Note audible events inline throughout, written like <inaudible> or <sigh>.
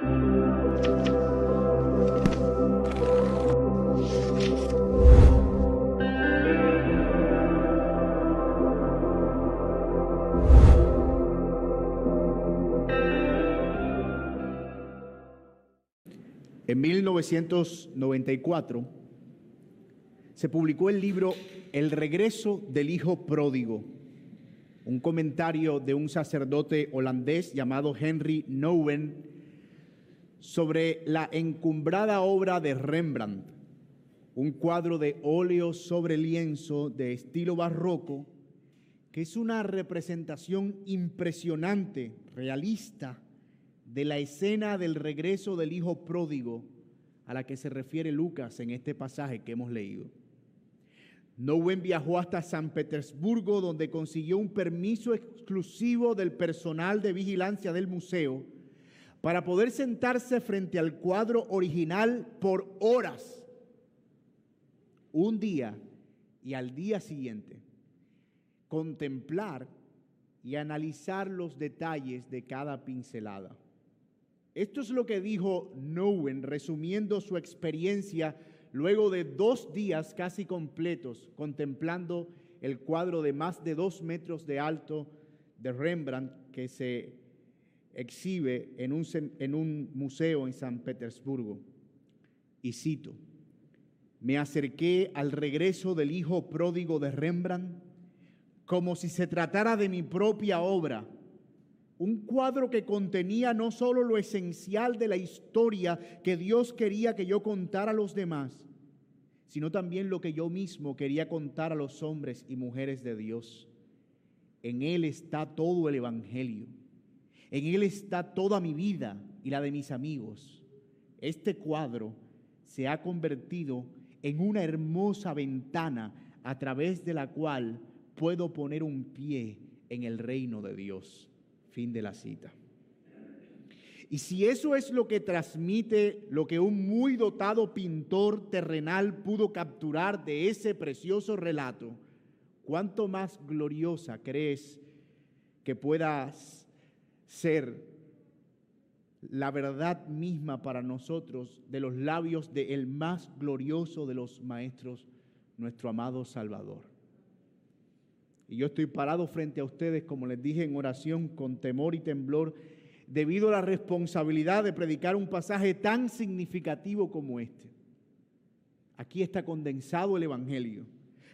En 1994 se publicó el libro El regreso del hijo pródigo, un comentario de un sacerdote holandés llamado Henry Nouwen sobre la encumbrada obra de Rembrandt, un cuadro de óleo sobre lienzo de estilo barroco que es una representación impresionante, realista, de la escena del regreso del hijo pródigo a la que se refiere Lucas en este pasaje que hemos leído. Nowen viajó hasta San Petersburgo donde consiguió un permiso exclusivo del personal de vigilancia del museo para poder sentarse frente al cuadro original por horas, un día y al día siguiente, contemplar y analizar los detalles de cada pincelada. Esto es lo que dijo Nowen resumiendo su experiencia luego de dos días casi completos contemplando el cuadro de más de dos metros de alto de Rembrandt que se exhibe en un, en un museo en San Petersburgo. Y cito, me acerqué al regreso del hijo pródigo de Rembrandt como si se tratara de mi propia obra un cuadro que contenía no solo lo esencial de la historia que Dios quería que yo contara a los demás, sino también lo que yo mismo quería contar a los hombres y mujeres de Dios. En Él está todo el Evangelio. En Él está toda mi vida y la de mis amigos. Este cuadro se ha convertido en una hermosa ventana a través de la cual puedo poner un pie en el reino de Dios. Fin de la cita. Y si eso es lo que transmite lo que un muy dotado pintor terrenal pudo capturar de ese precioso relato, ¿cuánto más gloriosa crees que pueda ser la verdad misma para nosotros de los labios del el más glorioso de los maestros, nuestro amado Salvador? Y yo estoy parado frente a ustedes, como les dije en oración, con temor y temblor, debido a la responsabilidad de predicar un pasaje tan significativo como este. Aquí está condensado el Evangelio,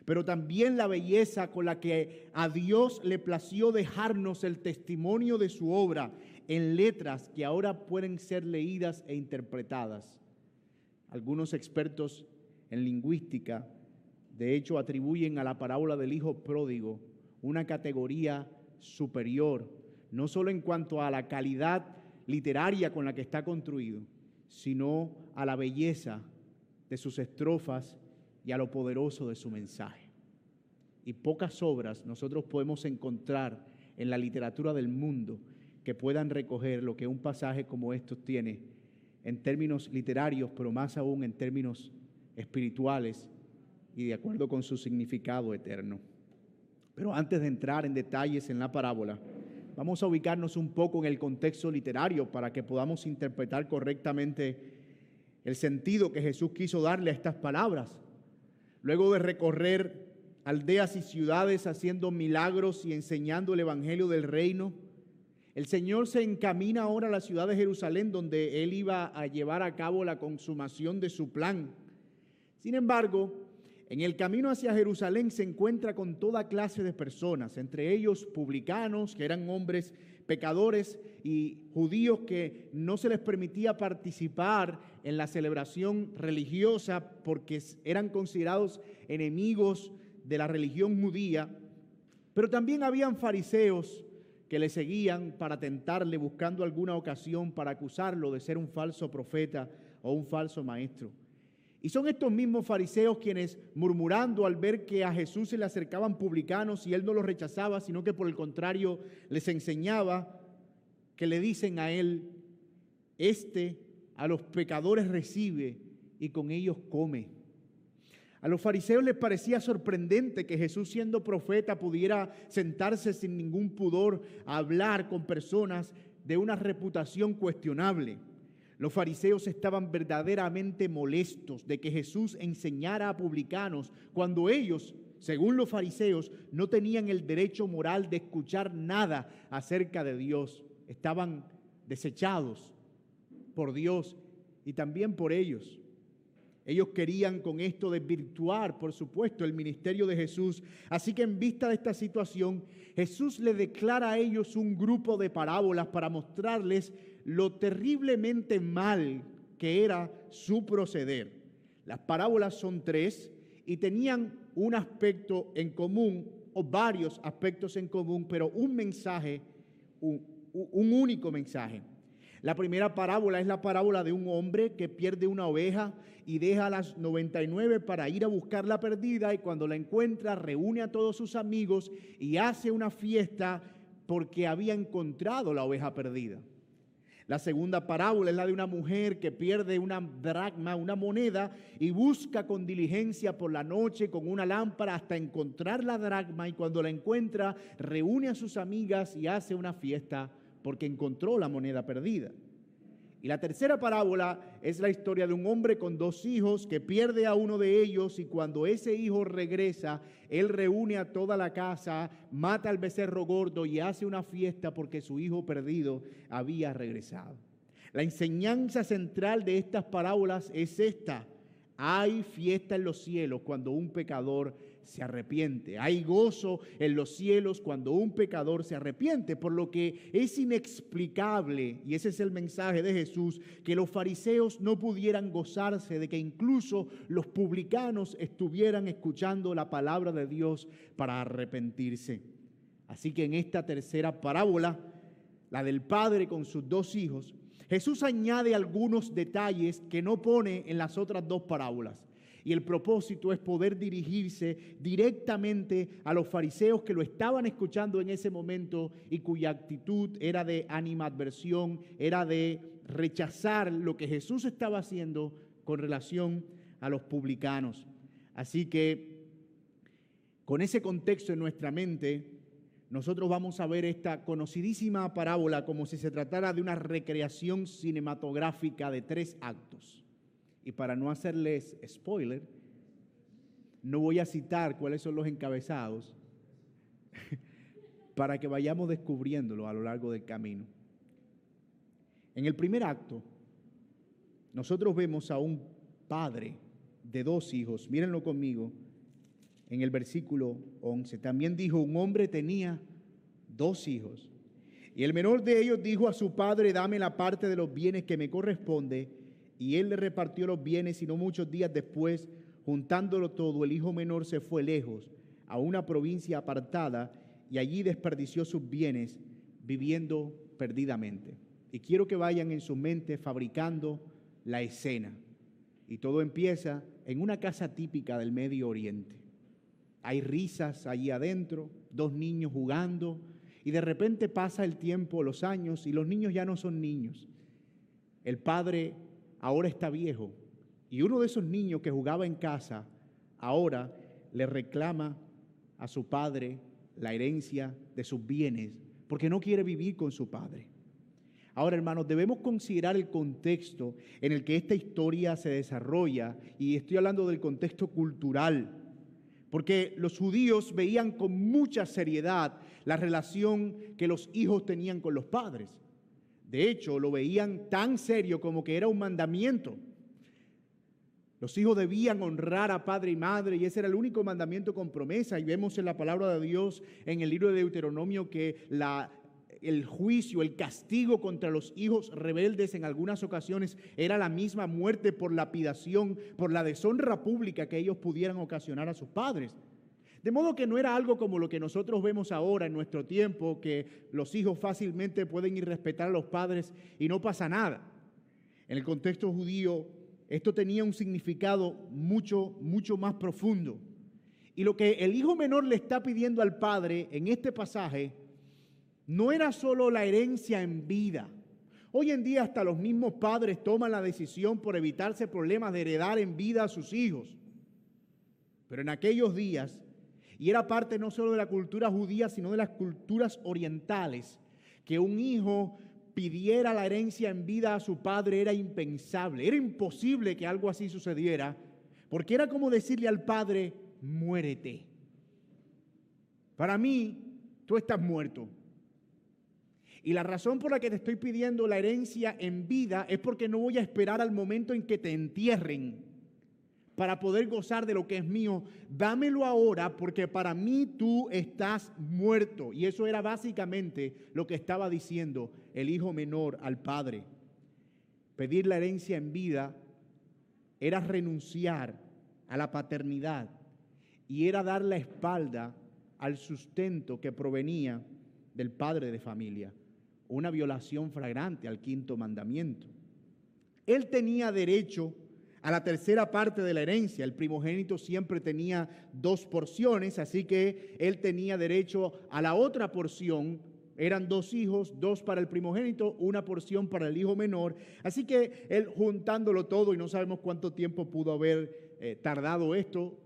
pero también la belleza con la que a Dios le plació dejarnos el testimonio de su obra en letras que ahora pueden ser leídas e interpretadas. Algunos expertos en lingüística de hecho, atribuyen a la parábola del Hijo Pródigo una categoría superior, no solo en cuanto a la calidad literaria con la que está construido, sino a la belleza de sus estrofas y a lo poderoso de su mensaje. Y pocas obras nosotros podemos encontrar en la literatura del mundo que puedan recoger lo que un pasaje como estos tiene en términos literarios, pero más aún en términos espirituales y de acuerdo con su significado eterno. Pero antes de entrar en detalles en la parábola, vamos a ubicarnos un poco en el contexto literario para que podamos interpretar correctamente el sentido que Jesús quiso darle a estas palabras. Luego de recorrer aldeas y ciudades haciendo milagros y enseñando el Evangelio del reino, el Señor se encamina ahora a la ciudad de Jerusalén donde Él iba a llevar a cabo la consumación de su plan. Sin embargo, en el camino hacia Jerusalén se encuentra con toda clase de personas, entre ellos publicanos, que eran hombres pecadores, y judíos que no se les permitía participar en la celebración religiosa porque eran considerados enemigos de la religión judía. Pero también habían fariseos que le seguían para tentarle buscando alguna ocasión para acusarlo de ser un falso profeta o un falso maestro. Y son estos mismos fariseos quienes, murmurando al ver que a Jesús se le acercaban publicanos y él no los rechazaba, sino que por el contrario les enseñaba, que le dicen a él, este a los pecadores recibe y con ellos come. A los fariseos les parecía sorprendente que Jesús siendo profeta pudiera sentarse sin ningún pudor a hablar con personas de una reputación cuestionable. Los fariseos estaban verdaderamente molestos de que Jesús enseñara a publicanos cuando ellos, según los fariseos, no tenían el derecho moral de escuchar nada acerca de Dios. Estaban desechados por Dios y también por ellos. Ellos querían con esto desvirtuar, por supuesto, el ministerio de Jesús. Así que en vista de esta situación, Jesús le declara a ellos un grupo de parábolas para mostrarles lo terriblemente mal que era su proceder. Las parábolas son tres y tenían un aspecto en común o varios aspectos en común, pero un mensaje, un, único mensaje. La primera parábola es la parábola de un hombre que pierde una oveja y deja a las 99 para ir a buscar la perdida y cuando la encuentra reúne a todos sus amigos y hace una fiesta porque había encontrado la oveja perdida. La segunda parábola es la de una mujer que pierde una dracma, una moneda, y busca con diligencia por la noche con una lámpara hasta encontrar la dracma y cuando la encuentra reúne a sus amigas y hace una fiesta porque encontró la moneda perdida. Y la tercera parábola es la historia de un hombre con dos hijos que pierde a uno de ellos y cuando ese hijo regresa, él reúne a toda la casa, mata al becerro gordo y hace una fiesta porque su hijo perdido había regresado. La enseñanza central de estas parábolas es esta. Hay fiesta en los cielos cuando un pecador se arrepiente. Hay gozo en los cielos cuando un pecador se arrepiente, por lo que es inexplicable, y ese es el mensaje de Jesús, que los fariseos no pudieran gozarse de que incluso los publicanos estuvieran escuchando la palabra de Dios para arrepentirse. Así que en esta tercera parábola, la del padre con sus dos hijos, Jesús añade algunos detalles que no pone en las otras dos parábolas. Y el propósito es poder dirigirse directamente a los fariseos que lo estaban escuchando en ese momento y cuya actitud era de animadversión, era de rechazar lo que Jesús estaba haciendo con relación a los publicanos. Así que con ese contexto en nuestra mente, nosotros vamos a ver esta conocidísima parábola como si se tratara de una recreación cinematográfica de tres actos. Y para no hacerles spoiler, no voy a citar cuáles son los encabezados <laughs> para que vayamos descubriéndolo a lo largo del camino. En el primer acto, nosotros vemos a un padre de dos hijos. Mírenlo conmigo en el versículo 11. También dijo, un hombre tenía dos hijos. Y el menor de ellos dijo a su padre, dame la parte de los bienes que me corresponde y él le repartió los bienes y no muchos días después, juntándolo todo, el hijo menor se fue lejos a una provincia apartada y allí desperdició sus bienes viviendo perdidamente. Y quiero que vayan en su mente fabricando la escena. Y todo empieza en una casa típica del Medio Oriente. Hay risas allí adentro, dos niños jugando, y de repente pasa el tiempo, los años, y los niños ya no son niños. El padre ahora está viejo. Y uno de esos niños que jugaba en casa, ahora le reclama a su padre la herencia de sus bienes, porque no quiere vivir con su padre. Ahora, hermanos, debemos considerar el contexto en el que esta historia se desarrolla, y estoy hablando del contexto cultural, porque los judíos veían con mucha seriedad la relación que los hijos tenían con los padres. De hecho, lo veían tan serio como que era un mandamiento. Los hijos debían honrar a padre y madre y ese era el único mandamiento con promesa. Y vemos en la palabra de Dios en el libro de Deuteronomio que el juicio, el castigo contra los hijos rebeldes en algunas ocasiones era la misma muerte por lapidación, por la deshonra pública que ellos pudieran ocasionar a sus padres. De modo que no era algo como lo que nosotros vemos ahora en nuestro tiempo, que los hijos fácilmente pueden ir a respetar a los padres y no pasa nada. En el contexto judío, esto tenía un significado mucho, mucho más profundo. Y lo que el hijo menor le está pidiendo al padre en este pasaje no era solo la herencia en vida. Hoy en día hasta los mismos padres toman la decisión por evitarse problemas de heredar en vida a sus hijos. Pero en aquellos días y era parte no solo de la cultura judía, sino de las culturas orientales, que un hijo pidiera la herencia en vida a su padre era impensable, era imposible que algo así sucediera, porque era como decirle al padre, muérete. Para mí, tú estás muerto. Y la razón por la que te estoy pidiendo la herencia en vida es porque no voy a esperar al momento en que te entierren para poder gozar de lo que es mío. Dámelo ahora porque para mí tú estás muerto. Y eso era básicamente lo que estaba diciendo el hijo menor al padre. Pedir la herencia en vida era renunciar a la paternidad y era dar la espalda al sustento que provenía del padre de familia una violación flagrante al quinto mandamiento. Él tenía derecho a la tercera parte de la herencia. El primogénito siempre tenía dos porciones, así que él tenía derecho a la otra porción. Eran dos hijos, dos para el primogénito, una porción para el hijo menor. Así que él juntándolo todo, y no sabemos cuánto tiempo pudo haber eh, tardado esto,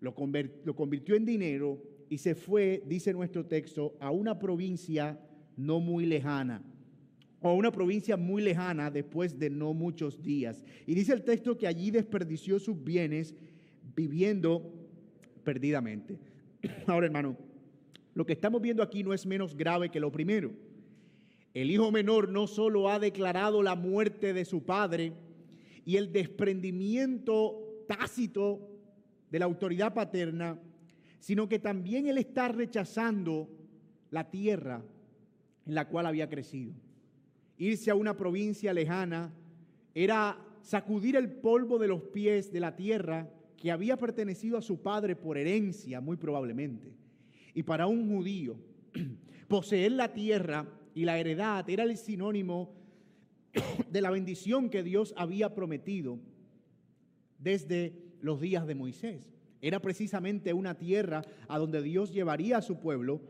lo, lo convirtió en dinero y se fue, dice nuestro texto, a una provincia no muy lejana, o una provincia muy lejana después de no muchos días. Y dice el texto que allí desperdició sus bienes viviendo perdidamente. <clears throat> Ahora, hermano, lo que estamos viendo aquí no es menos grave que lo primero. El hijo menor no solo ha declarado la muerte de su padre y el desprendimiento tácito de la autoridad paterna, sino que también él está rechazando la tierra en la cual había crecido. Irse a una provincia lejana era sacudir el polvo de los pies de la tierra que había pertenecido a su padre por herencia, muy probablemente. Y para un judío, <clears throat> poseer la tierra y la heredad era el sinónimo <clears throat> de la bendición que Dios había prometido desde los días de Moisés. Era precisamente una tierra a donde Dios llevaría a su pueblo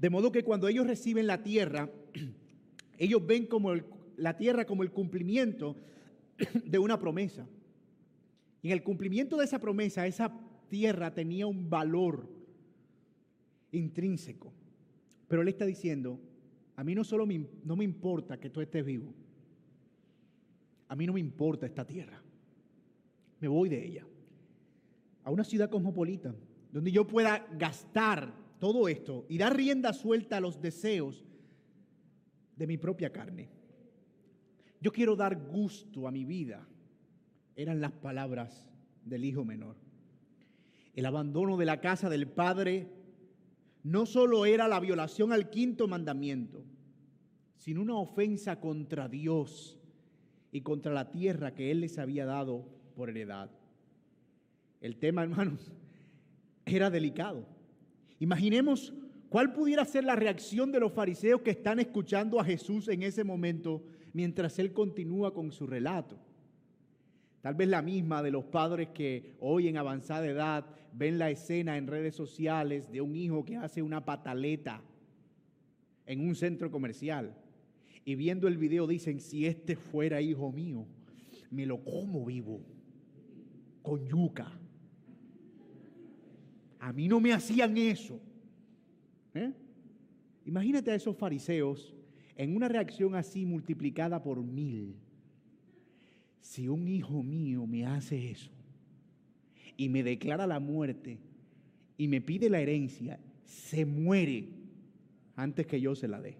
de modo que cuando ellos reciben la tierra, <clears throat> ellos ven como la tierra como el cumplimiento <clears throat> de una promesa. Y en el cumplimiento de esa promesa, esa tierra tenía un valor intrínseco. Pero él está diciendo, a mí no solo no me importa que tú estés vivo, a mí no me importa esta tierra. Me voy de ella a una ciudad cosmopolita donde yo pueda gastar todo esto y dar rienda suelta a los deseos de mi propia carne. Yo quiero dar gusto a mi vida, eran las palabras del hijo menor. El abandono de la casa del padre no solo era la violación al quinto mandamiento, sino una ofensa contra Dios y contra la tierra que Él les había dado por heredad. El tema, <laughs> hermanos, era delicado. Imaginemos cuál pudiera ser la reacción de los fariseos que están escuchando a Jesús en ese momento mientras Él continúa con su relato. Tal vez la misma de los padres que hoy en avanzada edad ven la escena en redes sociales de un hijo que hace una pataleta en un centro comercial y viendo el video dicen, si este fuera hijo mío, me lo como vivo con yuca. A mí no me hacían eso. ¿Eh? Imagínate a esos fariseos en una reacción así multiplicada por mil. Si un hijo mío me hace eso y me declara la muerte y me pide la herencia, se muere antes que yo se la dé.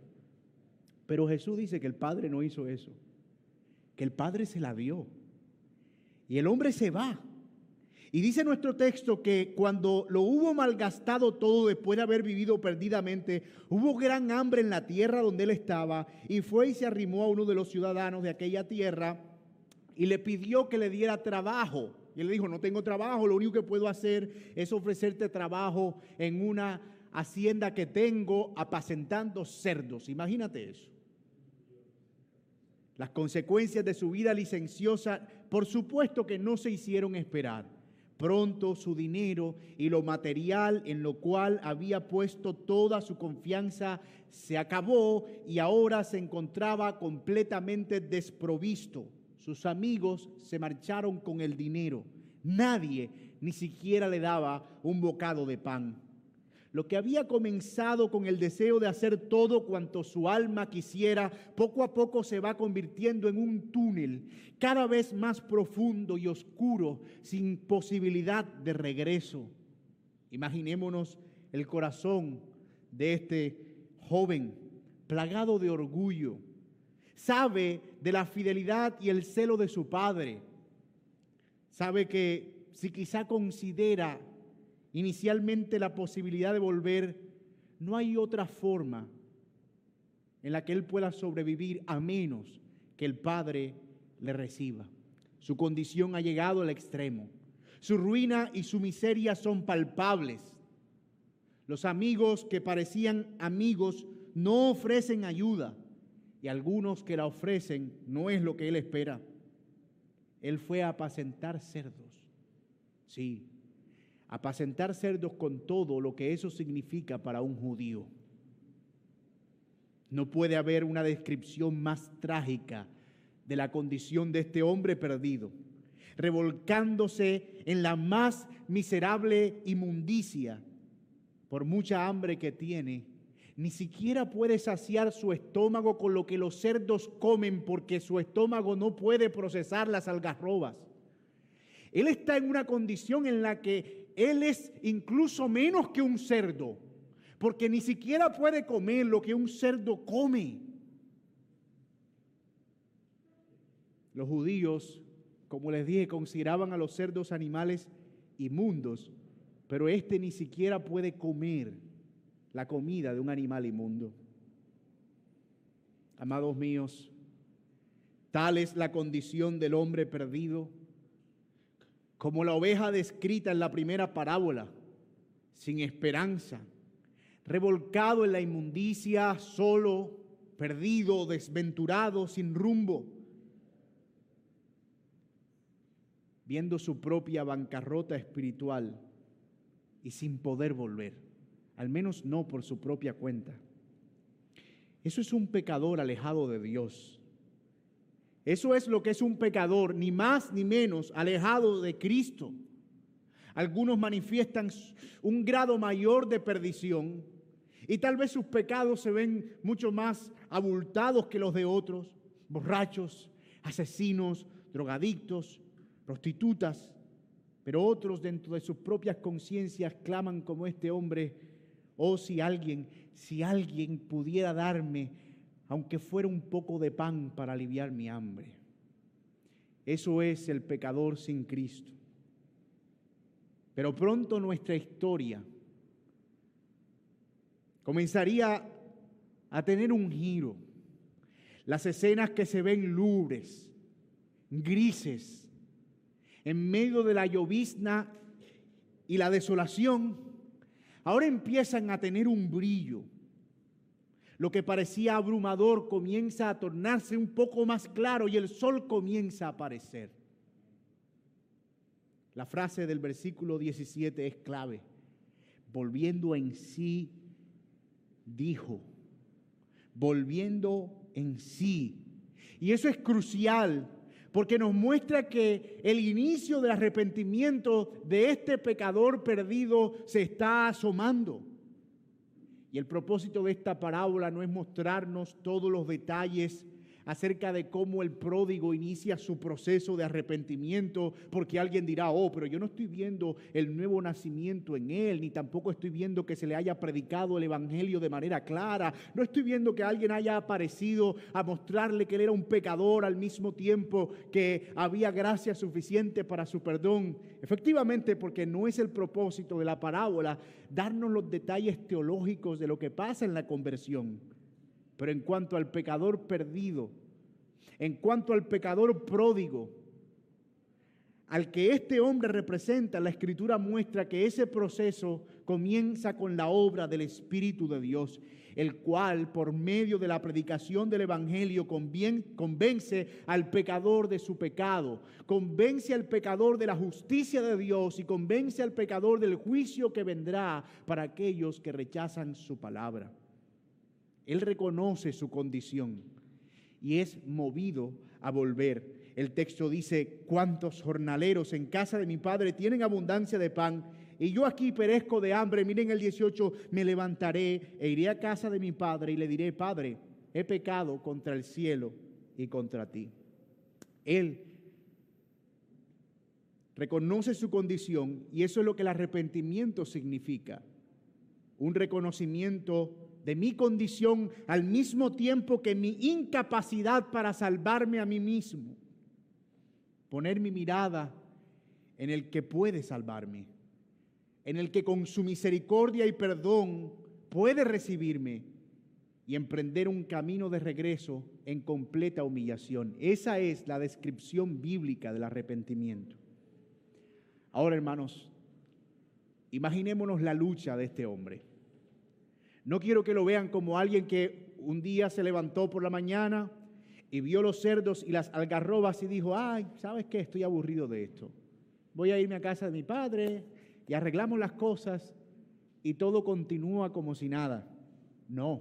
Pero Jesús dice que el Padre no hizo eso, que el Padre se la dio. Y el hombre se va. Y dice nuestro texto que cuando lo hubo malgastado todo después de haber vivido perdidamente, hubo gran hambre en la tierra donde él estaba y fue y se arrimó a uno de los ciudadanos de aquella tierra y le pidió que le diera trabajo. Y él le dijo, no tengo trabajo, lo único que puedo hacer es ofrecerte trabajo en una hacienda que tengo apacentando cerdos. Imagínate eso. Las consecuencias de su vida licenciosa, por supuesto que no se hicieron esperar. Pronto su dinero y lo material en lo cual había puesto toda su confianza se acabó y ahora se encontraba completamente desprovisto. Sus amigos se marcharon con el dinero. Nadie ni siquiera le daba un bocado de pan. Lo que había comenzado con el deseo de hacer todo cuanto su alma quisiera, poco a poco se va convirtiendo en un túnel cada vez más profundo y oscuro, sin posibilidad de regreso. Imaginémonos el corazón de este joven plagado de orgullo. Sabe de la fidelidad y el celo de su padre. Sabe que si quizá considera inicialmente la posibilidad de volver, no hay otra forma en la que él pueda sobrevivir a menos que el Padre le reciba. Su condición ha llegado al extremo. Su ruina y su miseria son palpables. Los amigos que parecían amigos no ofrecen ayuda y algunos que la ofrecen no es lo que él espera. Él fue a apacentar cerdos. Sí, apacentar cerdos con todo lo que eso significa para un judío. No puede haber una descripción más trágica de la condición de este hombre perdido, revolcándose en la más miserable inmundicia por mucha hambre que tiene. Ni siquiera puede saciar su estómago con lo que los cerdos comen porque su estómago no puede procesar las algarrobas. Él está en una condición en la que él es incluso menos que un cerdo, porque ni siquiera puede comer lo que un cerdo come. Los judíos, como les dije, consideraban a los cerdos animales inmundos, pero este ni siquiera puede comer la comida de un animal inmundo. Amados míos, tal es la condición del hombre perdido como la oveja descrita en la primera parábola, sin esperanza, revolcado en la inmundicia, solo, perdido, desventurado, sin rumbo, viendo su propia bancarrota espiritual y sin poder volver, al menos no por su propia cuenta. Eso es un pecador alejado de Dios eso es lo que es un pecador, ni más ni menos, alejado de Cristo. Algunos manifiestan un grado mayor de perdición y tal vez sus pecados se ven mucho más abultados que los de otros, borrachos, asesinos, drogadictos, prostitutas, pero otros dentro de sus propias conciencias claman como este hombre, oh si alguien, si alguien pudiera darme aunque fuera un poco de pan para aliviar mi hambre. Eso es el pecador sin Cristo. Pero pronto nuestra historia comenzaría a tener un giro. Las escenas que se ven lubres, grises, en medio de la llovizna y la desolación, ahora empiezan a tener un brillo lo que parecía abrumador comienza a tornarse un poco más claro y el sol comienza a aparecer. La frase del versículo 17 es clave. Volviendo en sí, dijo, volviendo en sí. Y eso es crucial porque nos muestra que el inicio del arrepentimiento de este pecador perdido se está asomando. Y el propósito de esta parábola no es mostrarnos todos los detalles acerca de cómo el pródigo inicia su proceso de arrepentimiento, porque alguien dirá, oh, pero yo no estoy viendo el nuevo nacimiento en él, ni tampoco estoy viendo que se le haya predicado el Evangelio de manera clara, no estoy viendo que alguien haya aparecido a mostrarle que él era un pecador al mismo tiempo que había gracia suficiente para su perdón. Efectivamente, porque no es el propósito de la parábola darnos los detalles teológicos de lo que pasa en la conversión. Pero en cuanto al pecador perdido, en cuanto al pecador pródigo, al que este hombre representa, la escritura muestra que ese proceso comienza con la obra del Espíritu de Dios, el cual por medio de la predicación del Evangelio convence al pecador de su pecado, convence al pecador de la justicia de Dios y convence al pecador del juicio que vendrá para aquellos que rechazan su palabra. Él reconoce su condición y es movido a volver. El texto dice, ¿cuántos jornaleros en casa de mi padre tienen abundancia de pan y yo aquí perezco de hambre. Miren el 18, me levantaré e iré a casa de mi padre y le diré, Padre, he pecado contra el cielo y contra ti. Él reconoce su condición y eso es lo que el arrepentimiento significa. Un reconocimiento de mi condición al mismo tiempo que mi incapacidad para salvarme a mí mismo. Poner mi mirada en el que puede salvarme, en el que con su misericordia y perdón puede recibirme y emprender un camino de regreso en completa humillación. Esa es la descripción bíblica del arrepentimiento. Ahora, hermanos, imaginémonos la lucha de este hombre. No quiero que lo vean como alguien que un día se levantó por la mañana y vio los cerdos y las algarrobas y dijo, ay, ¿sabes qué? Estoy aburrido de esto. Voy a irme a casa de mi padre y arreglamos las cosas y todo continúa como si nada. No.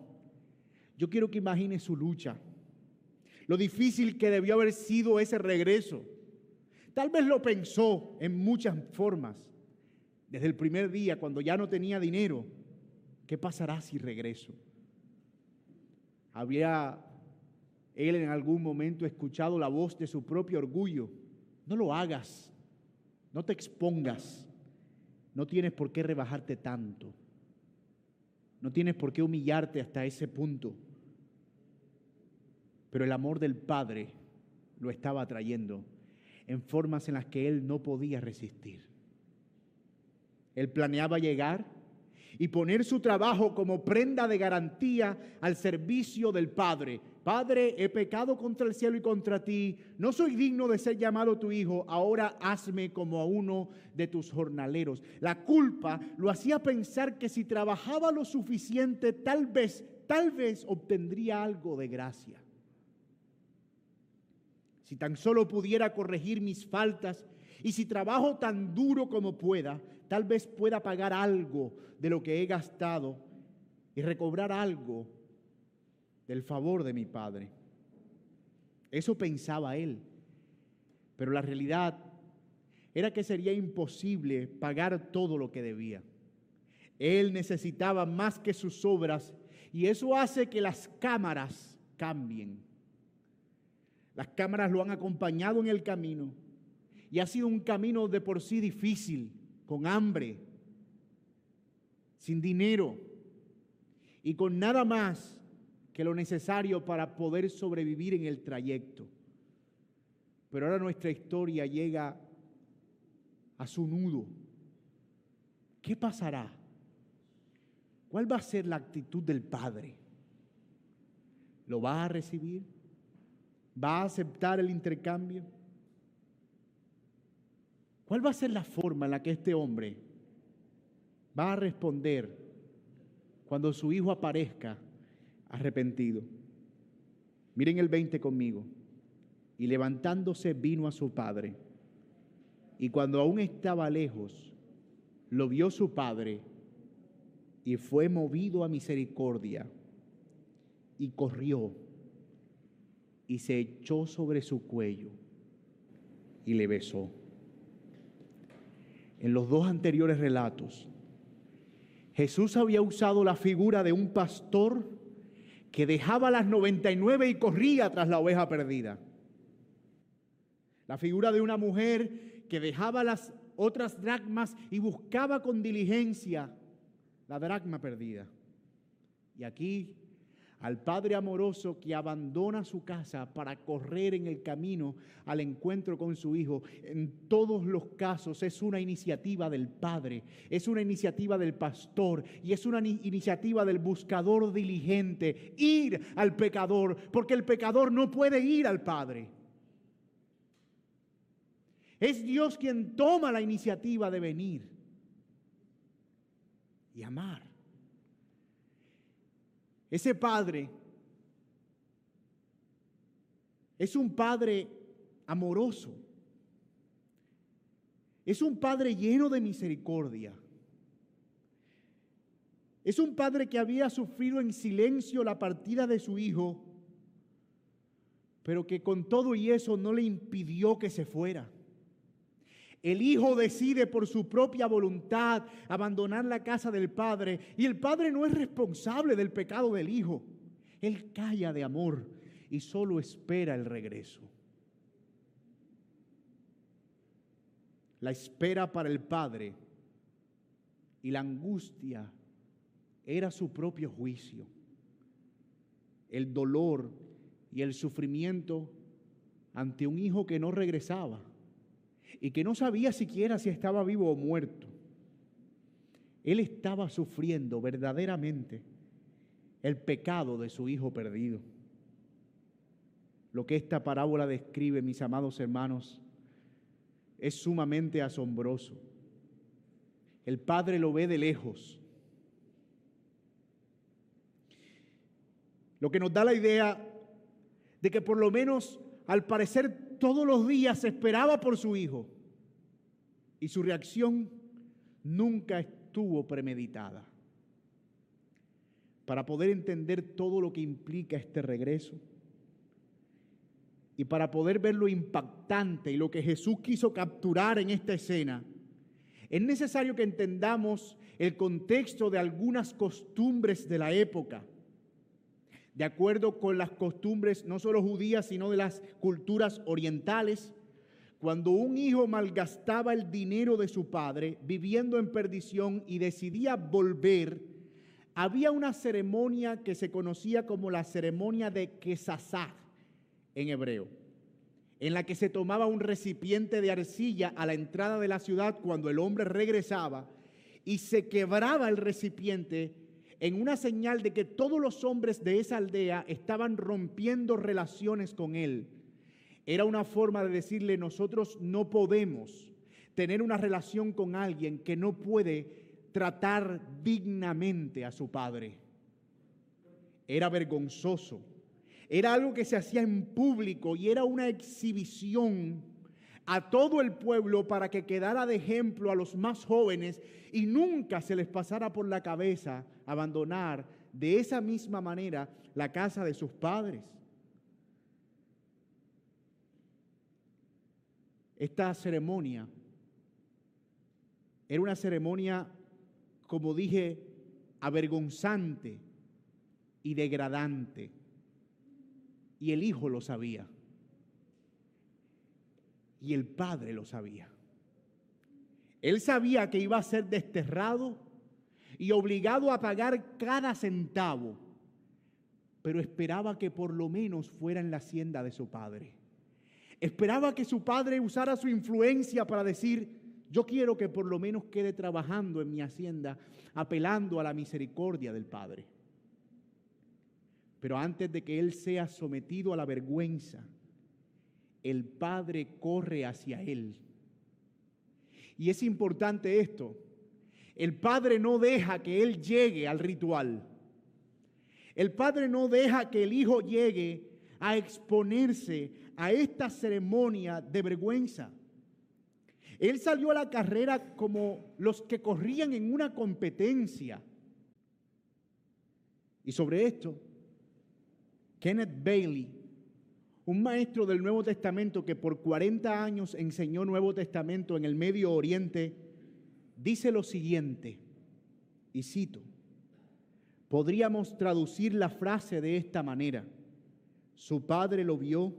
Yo quiero que imagine su lucha. Lo difícil que debió haber sido ese regreso. Tal vez lo pensó en muchas formas. Desde el primer día, cuando ya no tenía dinero, ¿Qué pasará si regreso? ¿Habría él en algún momento escuchado la voz de su propio orgullo? No lo hagas, no te expongas, no tienes por qué rebajarte tanto, no tienes por qué humillarte hasta ese punto. Pero el amor del Padre lo estaba atrayendo en formas en las que él no podía resistir. Él planeaba llegar y poner su trabajo como prenda de garantía al servicio del Padre. Padre, he pecado contra el cielo y contra ti, no soy digno de ser llamado tu hijo, ahora hazme como a uno de tus jornaleros. La culpa lo hacía pensar que si trabajaba lo suficiente, tal vez, tal vez obtendría algo de gracia. Si tan solo pudiera corregir mis faltas y si trabajo tan duro como pueda, tal vez pueda pagar algo de lo que he gastado y recobrar algo del favor de mi Padre. Eso pensaba él. Pero la realidad era que sería imposible pagar todo lo que debía. Él necesitaba más que sus obras y eso hace que las cámaras cambien. Las cámaras lo han acompañado en el camino y ha sido un camino de por sí difícil, con hambre, sin dinero y con nada más que lo necesario para poder sobrevivir en el trayecto. Pero ahora nuestra historia llega a su nudo. ¿Qué pasará? ¿Cuál va a ser la actitud del Padre? ¿Lo va a recibir? ¿Va a aceptar el intercambio? ¿Cuál va a ser la forma en la que este hombre va a responder cuando su hijo aparezca arrepentido? Miren el 20 conmigo. Y levantándose vino a su padre. Y cuando aún estaba lejos, lo vio su padre y fue movido a misericordia y corrió y se echó sobre su cuello y le besó en los dos anteriores relatos, Jesús había usado la figura de un pastor que dejaba las 99 y corría tras la oveja perdida. La figura de una mujer que dejaba las otras dracmas y buscaba con diligencia la dracma perdida. Y aquí al Padre amoroso que abandona su casa para correr en el camino al encuentro con su Hijo. En todos los casos es una iniciativa del Padre, es una iniciativa del pastor y es una iniciativa del buscador diligente, ir al pecador, porque el pecador no puede ir al Padre. Es Dios quien toma la iniciativa de venir y amar. Ese padre es un padre amoroso. Es un padre lleno de misericordia. Es un padre que había sufrido en silencio la partida de su hijo, pero que con todo y eso no le impidió que se fuera. El hijo decide por su propia voluntad abandonar la casa del padre y el padre no es responsable del pecado del hijo. Él calla de amor y solo espera el regreso. La espera para el padre y la angustia era su propio juicio. El dolor y el sufrimiento ante un hijo que no regresaba y que no sabía siquiera si estaba vivo o muerto. Él estaba sufriendo verdaderamente el pecado de su hijo perdido. Lo que esta parábola describe, mis amados hermanos, es sumamente asombroso. El padre lo ve de lejos. Lo que nos da la idea de que por lo menos al parecer todos los días esperaba por su hijo y su reacción nunca estuvo premeditada. Para poder entender todo lo que implica este regreso y para poder ver lo impactante y lo que Jesús quiso capturar en esta escena, es necesario que entendamos el contexto de algunas costumbres de la época de acuerdo con las costumbres no solo judías, sino de las culturas orientales, cuando un hijo malgastaba el dinero de su padre viviendo en perdición y decidía volver, había una ceremonia que se conocía como la ceremonia de Kesasá en hebreo, en la que se tomaba un recipiente de arcilla a la entrada de la ciudad cuando el hombre regresaba y se quebraba el recipiente en una señal de que todos los hombres de esa aldea estaban rompiendo relaciones con él. Era una forma de decirle, nosotros no podemos tener una relación con alguien que no puede tratar dignamente a su padre. Era vergonzoso. Era algo que se hacía en público y era una exhibición a todo el pueblo para que quedara de ejemplo a los más jóvenes y nunca se les pasara por la cabeza abandonar de esa misma manera la casa de sus padres. Esta ceremonia era una ceremonia, como dije, avergonzante y degradante. Y el hijo lo sabía y el padre lo sabía. Él sabía que iba a ser desterrado y obligado a pagar cada centavo, pero esperaba que por lo menos fuera en la hacienda de su padre. Esperaba que su padre usara su influencia para decir, yo quiero que por lo menos quede trabajando en mi hacienda, apelando a la misericordia del Padre. Pero antes de que él sea sometido a la vergüenza, el Padre corre hacia Él. Y es importante esto. El Padre no deja que Él llegue al ritual. El Padre no deja que el Hijo llegue a exponerse a esta ceremonia de vergüenza. Él salió a la carrera como los que corrían en una competencia. Y sobre esto, Kenneth Bailey un maestro del Nuevo Testamento que por 40 años enseñó Nuevo Testamento en el Medio Oriente, dice lo siguiente, y cito, podríamos traducir la frase de esta manera, su padre lo vio,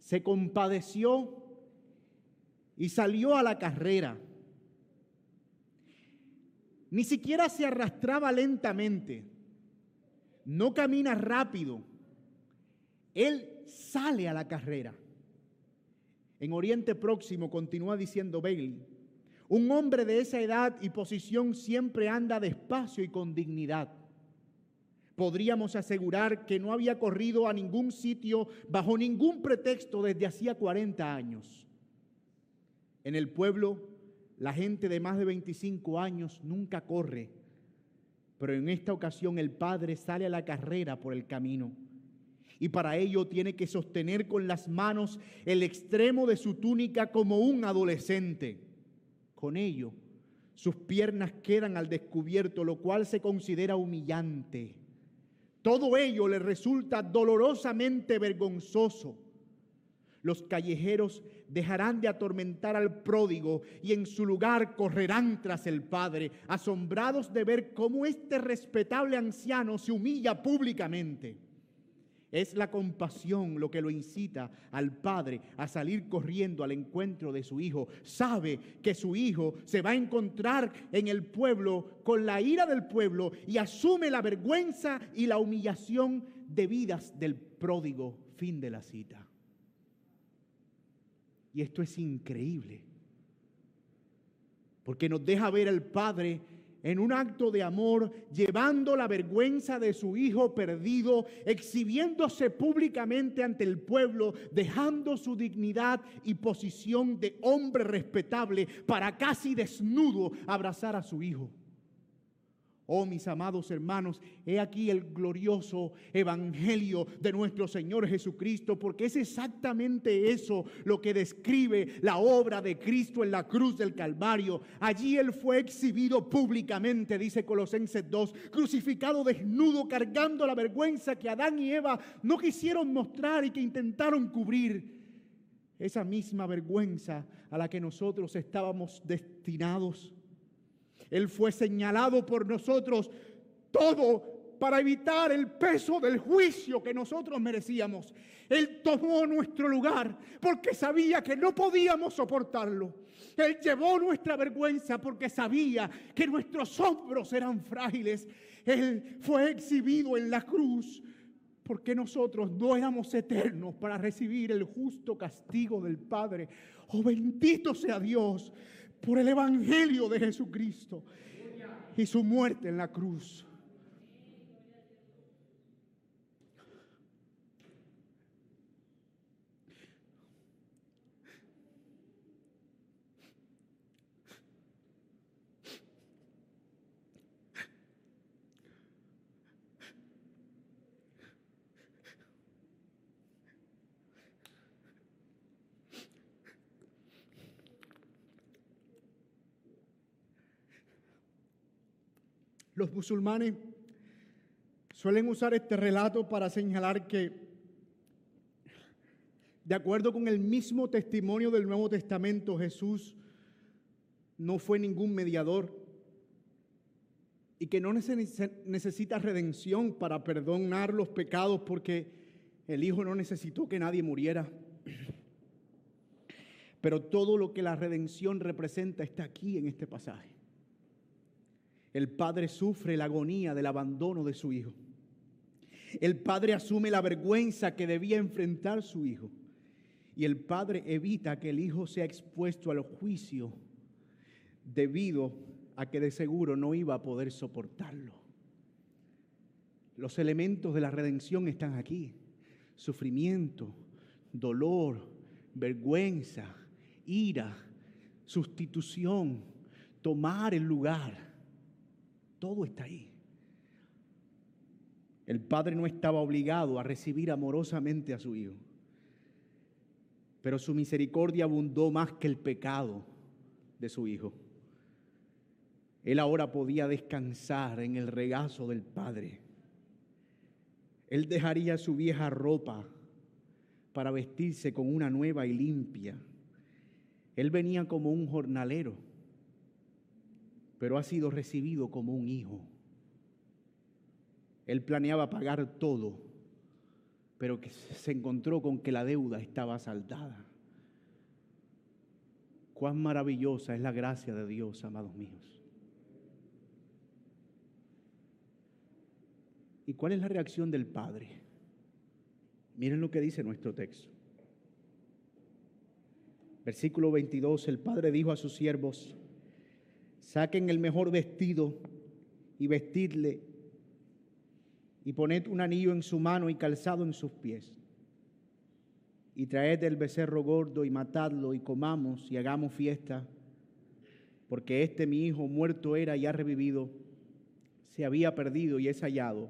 se compadeció y salió a la carrera. Ni siquiera se arrastraba lentamente, no camina rápido. Él sale a la carrera. En Oriente Próximo, continúa diciendo Bailey, un hombre de esa edad y posición siempre anda despacio y con dignidad. Podríamos asegurar que no había corrido a ningún sitio bajo ningún pretexto desde hacía 40 años. En el pueblo, la gente de más de 25 años nunca corre, pero en esta ocasión el padre sale a la carrera por el camino y para ello tiene que sostener con las manos el extremo de su túnica como un adolescente. Con ello, sus piernas quedan al descubierto, lo cual se considera humillante. Todo ello le resulta dolorosamente vergonzoso. Los callejeros dejarán de atormentar al pródigo y en su lugar correrán tras el Padre, asombrados de ver cómo este respetable anciano se humilla públicamente. Es la compasión lo que lo incita al padre a salir corriendo al encuentro de su hijo. Sabe que su hijo se va a encontrar en el pueblo con la ira del pueblo y asume la vergüenza y la humillación debidas del pródigo. Fin de la cita. Y esto es increíble. Porque nos deja ver al Padre en un acto de amor, llevando la vergüenza de su hijo perdido, exhibiéndose públicamente ante el pueblo, dejando su dignidad y posición de hombre respetable para casi desnudo abrazar a su hijo. Oh, mis amados hermanos, he aquí el glorioso evangelio de nuestro Señor Jesucristo, porque es exactamente eso lo que describe la obra de Cristo en la cruz del Calvario. Allí Él fue exhibido públicamente, dice Colosenses 2, crucificado desnudo, cargando la vergüenza que Adán y Eva no quisieron mostrar y que intentaron cubrir. Esa misma vergüenza a la que nosotros estábamos destinados. Él fue señalado por nosotros todo para evitar el peso del juicio que nosotros merecíamos. Él tomó nuestro lugar porque sabía que no podíamos soportarlo. Él llevó nuestra vergüenza porque sabía que nuestros hombros eran frágiles. Él fue exhibido en la cruz porque nosotros no éramos eternos para recibir el justo castigo del Padre. Oh bendito sea Dios por el Evangelio de Jesucristo y su muerte en la cruz. Los musulmanes suelen usar este relato para señalar que, de acuerdo con el mismo testimonio del Nuevo Testamento, Jesús no fue ningún mediador y que no necesita redención para perdonar los pecados porque el Hijo no necesitó que nadie muriera. Pero todo lo que la redención representa está aquí en este pasaje el padre sufre la agonía del abandono de su hijo. El padre asume la vergüenza que debía enfrentar su hijo. Y el padre evita que el hijo sea expuesto al juicio debido a que de seguro no iba a poder soportarlo. Los elementos de la redención están aquí. Sufrimiento, dolor, vergüenza, ira, sustitución, tomar el lugar todo está ahí. El padre no estaba obligado a recibir amorosamente a su hijo, pero su misericordia abundó más que el pecado de su hijo. Él ahora podía descansar en el regazo del Padre. Él dejaría su vieja ropa para vestirse con una nueva y limpia. Él venía como un jornalero pero ha sido recibido como un hijo. Él planeaba pagar todo, pero que se encontró con que la deuda estaba saldada. Cuán maravillosa es la gracia de Dios, amados míos. ¿Y cuál es la reacción del Padre? Miren lo que dice nuestro texto. Versículo 22, el Padre dijo a sus siervos, Saquen el mejor vestido y vestidle y poned un anillo en su mano y calzado en sus pies. Y traed el becerro gordo y matadlo y comamos y hagamos fiesta, porque este mi hijo muerto era y ha revivido, se había perdido y es hallado.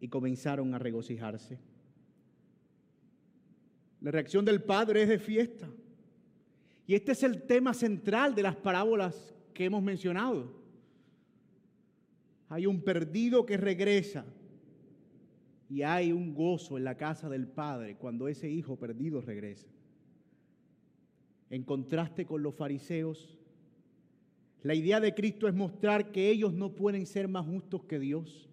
Y comenzaron a regocijarse. La reacción del padre es de fiesta. Y este es el tema central de las parábolas que hemos mencionado. Hay un perdido que regresa. Y hay un gozo en la casa del Padre cuando ese hijo perdido regresa. En contraste con los fariseos, la idea de Cristo es mostrar que ellos no pueden ser más justos que Dios.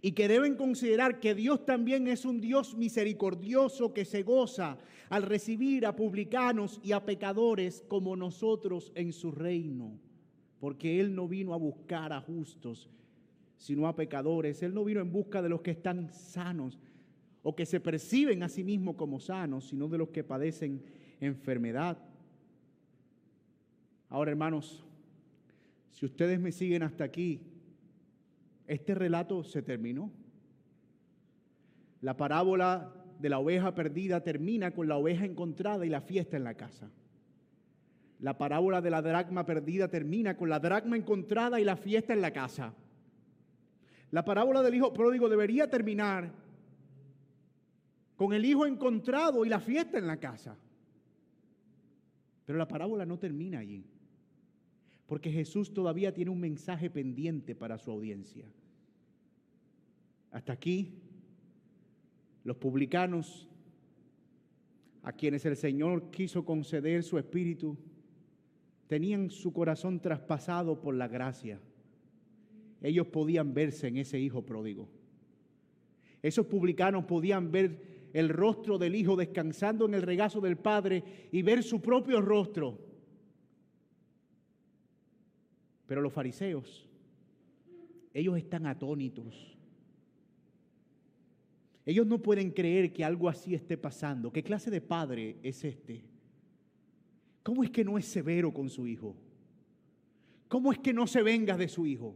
Y que deben considerar que Dios también es un Dios misericordioso que se goza al recibir a publicanos y a pecadores como nosotros en su reino. Porque Él no vino a buscar a justos, sino a pecadores. Él no vino en busca de los que están sanos o que se perciben a sí mismos como sanos, sino de los que padecen enfermedad. Ahora, hermanos, si ustedes me siguen hasta aquí, este relato se terminó. La parábola de la oveja perdida termina con la oveja encontrada y la fiesta en la casa. La parábola de la dracma perdida termina con la dracma encontrada y la fiesta en la casa. La parábola del hijo pródigo debería terminar con el hijo encontrado y la fiesta en la casa. Pero la parábola no termina allí, porque Jesús todavía tiene un mensaje pendiente para su audiencia. Hasta aquí, los publicanos, a quienes el Señor quiso conceder su espíritu, tenían su corazón traspasado por la gracia ellos podían verse en ese hijo pródigo. Esos publicanos podían ver el rostro del hijo descansando en el regazo del padre y ver su propio rostro. Pero los fariseos, ellos están atónitos. Ellos no pueden creer que algo así esté pasando. ¿Qué clase de padre es este? ¿Cómo es que no es severo con su hijo? ¿Cómo es que no se venga de su hijo?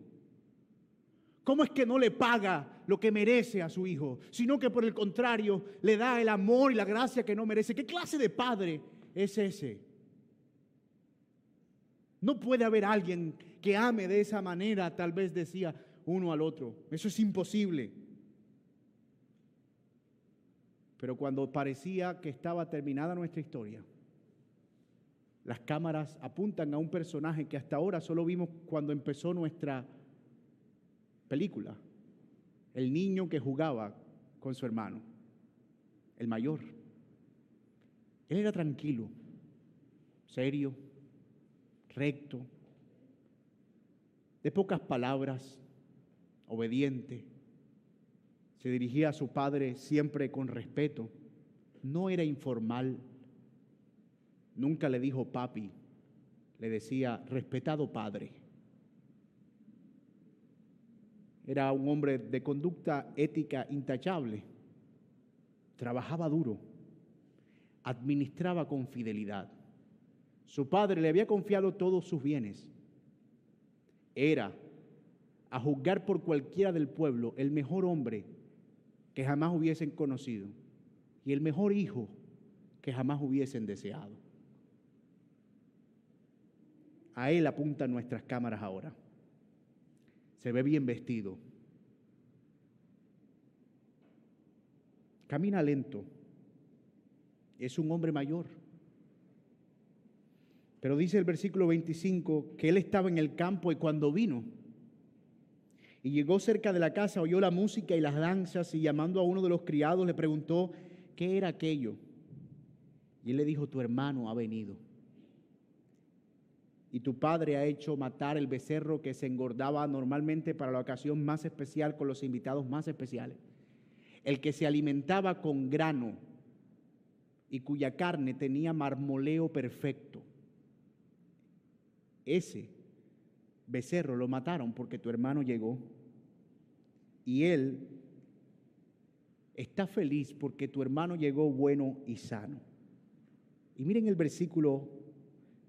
¿Cómo es que no le paga lo que merece a su hijo, sino que por el contrario le da el amor y la gracia que no merece? ¿Qué clase de padre es ese? No puede haber alguien que ame de esa manera, tal vez decía uno al otro. Eso es imposible. Pero cuando parecía que estaba terminada nuestra historia, las cámaras apuntan a un personaje que hasta ahora solo vimos cuando empezó nuestra película, el niño que jugaba con su hermano, el mayor. Él era tranquilo, serio, recto, de pocas palabras, obediente. Se dirigía a su padre siempre con respeto. No era informal. Nunca le dijo papi. Le decía, respetado padre. Era un hombre de conducta ética intachable. Trabajaba duro. Administraba con fidelidad. Su padre le había confiado todos sus bienes. Era, a juzgar por cualquiera del pueblo, el mejor hombre que jamás hubiesen conocido y el mejor hijo que jamás hubiesen deseado. A él apuntan nuestras cámaras ahora se ve bien vestido. Camina lento. Es un hombre mayor. Pero dice el versículo 25 que él estaba en el campo y cuando vino y llegó cerca de la casa, oyó la música y las danzas y llamando a uno de los criados le preguntó qué era aquello. Y él le dijo, tu hermano ha venido y tu padre ha hecho matar el becerro que se engordaba normalmente para la ocasión más especial con los invitados más especiales, el que se alimentaba con grano y cuya carne tenía marmoleo perfecto. Ese becerro lo mataron porque tu hermano llegó y él está feliz porque tu hermano llegó bueno y sano. Y miren el versículo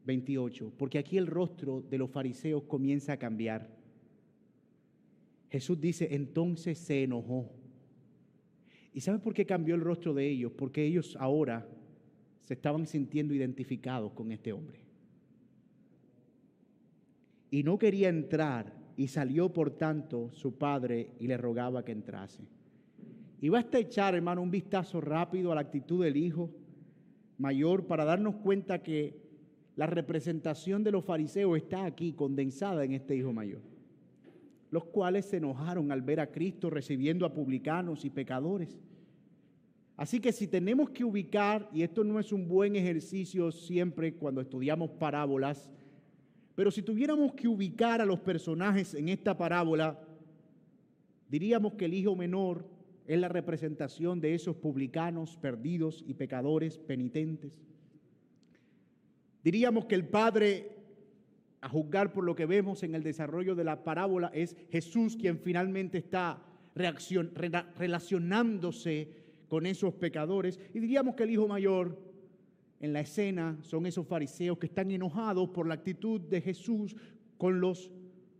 28, porque aquí el rostro de los fariseos comienza a cambiar. Jesús dice, entonces se enojó. ¿Y sabe por qué cambió el rostro de ellos? Porque ellos ahora se estaban sintiendo identificados con este hombre. Y no quería entrar y salió por tanto su padre y le rogaba que entrase. Y basta echar, hermano, un vistazo rápido a la actitud del hijo mayor para darnos cuenta que la representación de los fariseos está aquí condensada en este hijo mayor. los cuales se enojaron al ver a Cristo recibiendo a publicanos y pecadores. Así que si tenemos que ubicar, y esto no es un buen ejercicio siempre cuando estudiamos parábolas, pero si tuviéramos que ubicar a los personajes en esta parábola, diríamos que el hijo menor es la representación de esos publicanos perdidos y pecadores penitentes. Diríamos que el padre, a juzgar por lo que vemos en el desarrollo de la parábola, es Jesús quien finalmente está relacionándose con esos pecadores. Y diríamos que el hijo mayor en la escena son esos fariseos que están enojados por la actitud de Jesús con los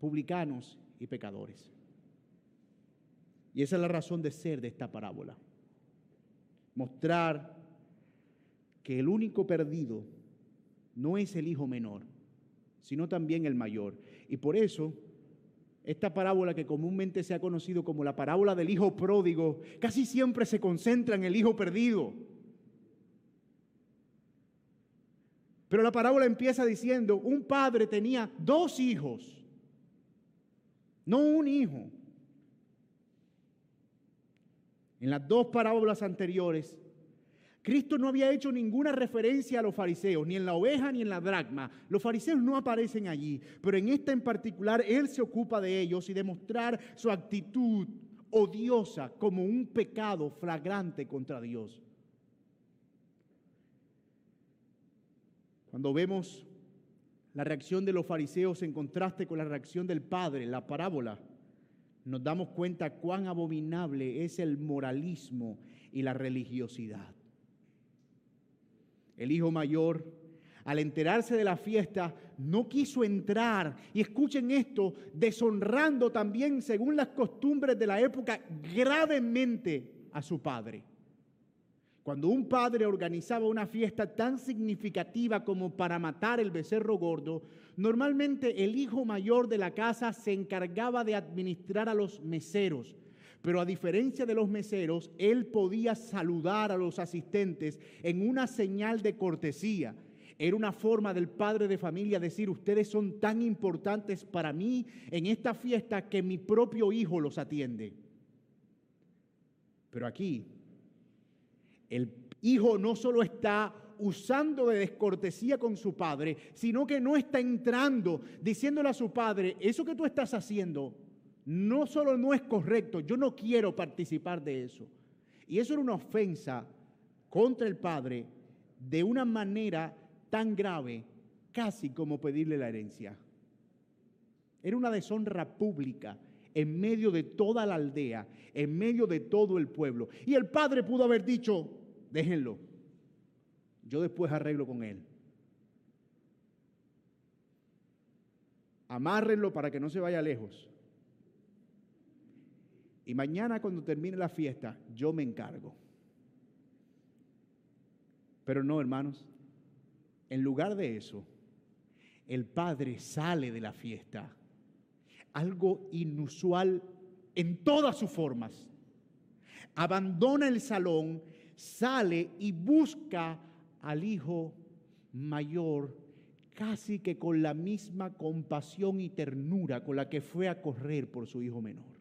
publicanos y pecadores. Y esa es la razón de ser de esta parábola. Mostrar que el único perdido no es el hijo menor, sino también el mayor. Y por eso esta parábola que comúnmente se ha conocido como la parábola del hijo pródigo, casi siempre se concentra en el hijo perdido. Pero la parábola empieza diciendo, un padre tenía dos hijos, no un hijo. En las dos parábolas anteriores Cristo no había hecho ninguna referencia a los fariseos, ni en la oveja ni en la dracma. Los fariseos no aparecen allí, pero en esta en particular Él se ocupa de ellos y de mostrar su actitud odiosa como un pecado flagrante contra Dios. Cuando vemos la reacción de los fariseos en contraste con la reacción del Padre, la parábola, nos damos cuenta cuán abominable es el moralismo y la religiosidad el hijo mayor, al enterarse de la fiesta, no quiso entrar. Y escuchen esto, deshonrando también, según las costumbres de la época, gravemente a su padre. Cuando un padre organizaba una fiesta tan significativa como para matar el becerro gordo, normalmente el hijo mayor de la casa se encargaba de administrar a los meseros, pero a diferencia de los meseros, él podía saludar a los asistentes en una señal de cortesía. Era una forma del padre de familia decir, ustedes son tan importantes para mí en esta fiesta que mi propio hijo los atiende. Pero aquí, el hijo no solo está usando de descortesía con su padre, sino que no está entrando diciéndole a su padre, eso que tú estás haciendo no solo no es correcto, yo no quiero participar de eso. Y eso era una ofensa contra el Padre de una manera tan grave, casi como pedirle la herencia. Era una deshonra pública en medio de toda la aldea, en medio de todo el pueblo. Y el padre pudo haber dicho, déjenlo, yo después arreglo con él. Amárrenlo para que no se vaya lejos. Y mañana cuando termine la fiesta, yo me encargo. Pero no, hermanos. En lugar de eso, el padre sale de la fiesta. Algo inusual en todas sus formas. Abandona el salón, sale y busca al hijo mayor casi que con la misma compasión y ternura con la que fue a correr por su hijo menor.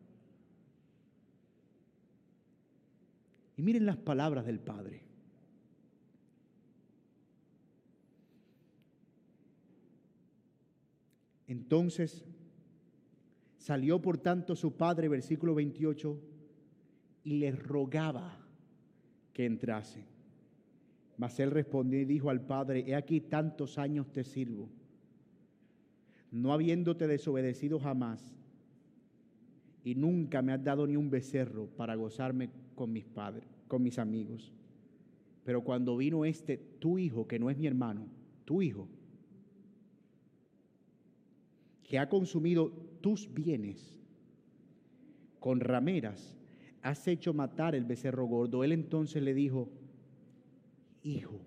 Y miren las palabras del Padre. Entonces salió por tanto su padre, versículo 28, y le rogaba que entrase. Mas él respondió y dijo al padre, he aquí tantos años te sirvo, no habiéndote desobedecido jamás, y nunca me has dado ni un becerro para gozarme con mis padres, con mis amigos. Pero cuando vino este, tu hijo, que no es mi hermano, tu hijo, que ha consumido tus bienes con rameras, has hecho matar el becerro gordo. Él entonces le dijo, hijo,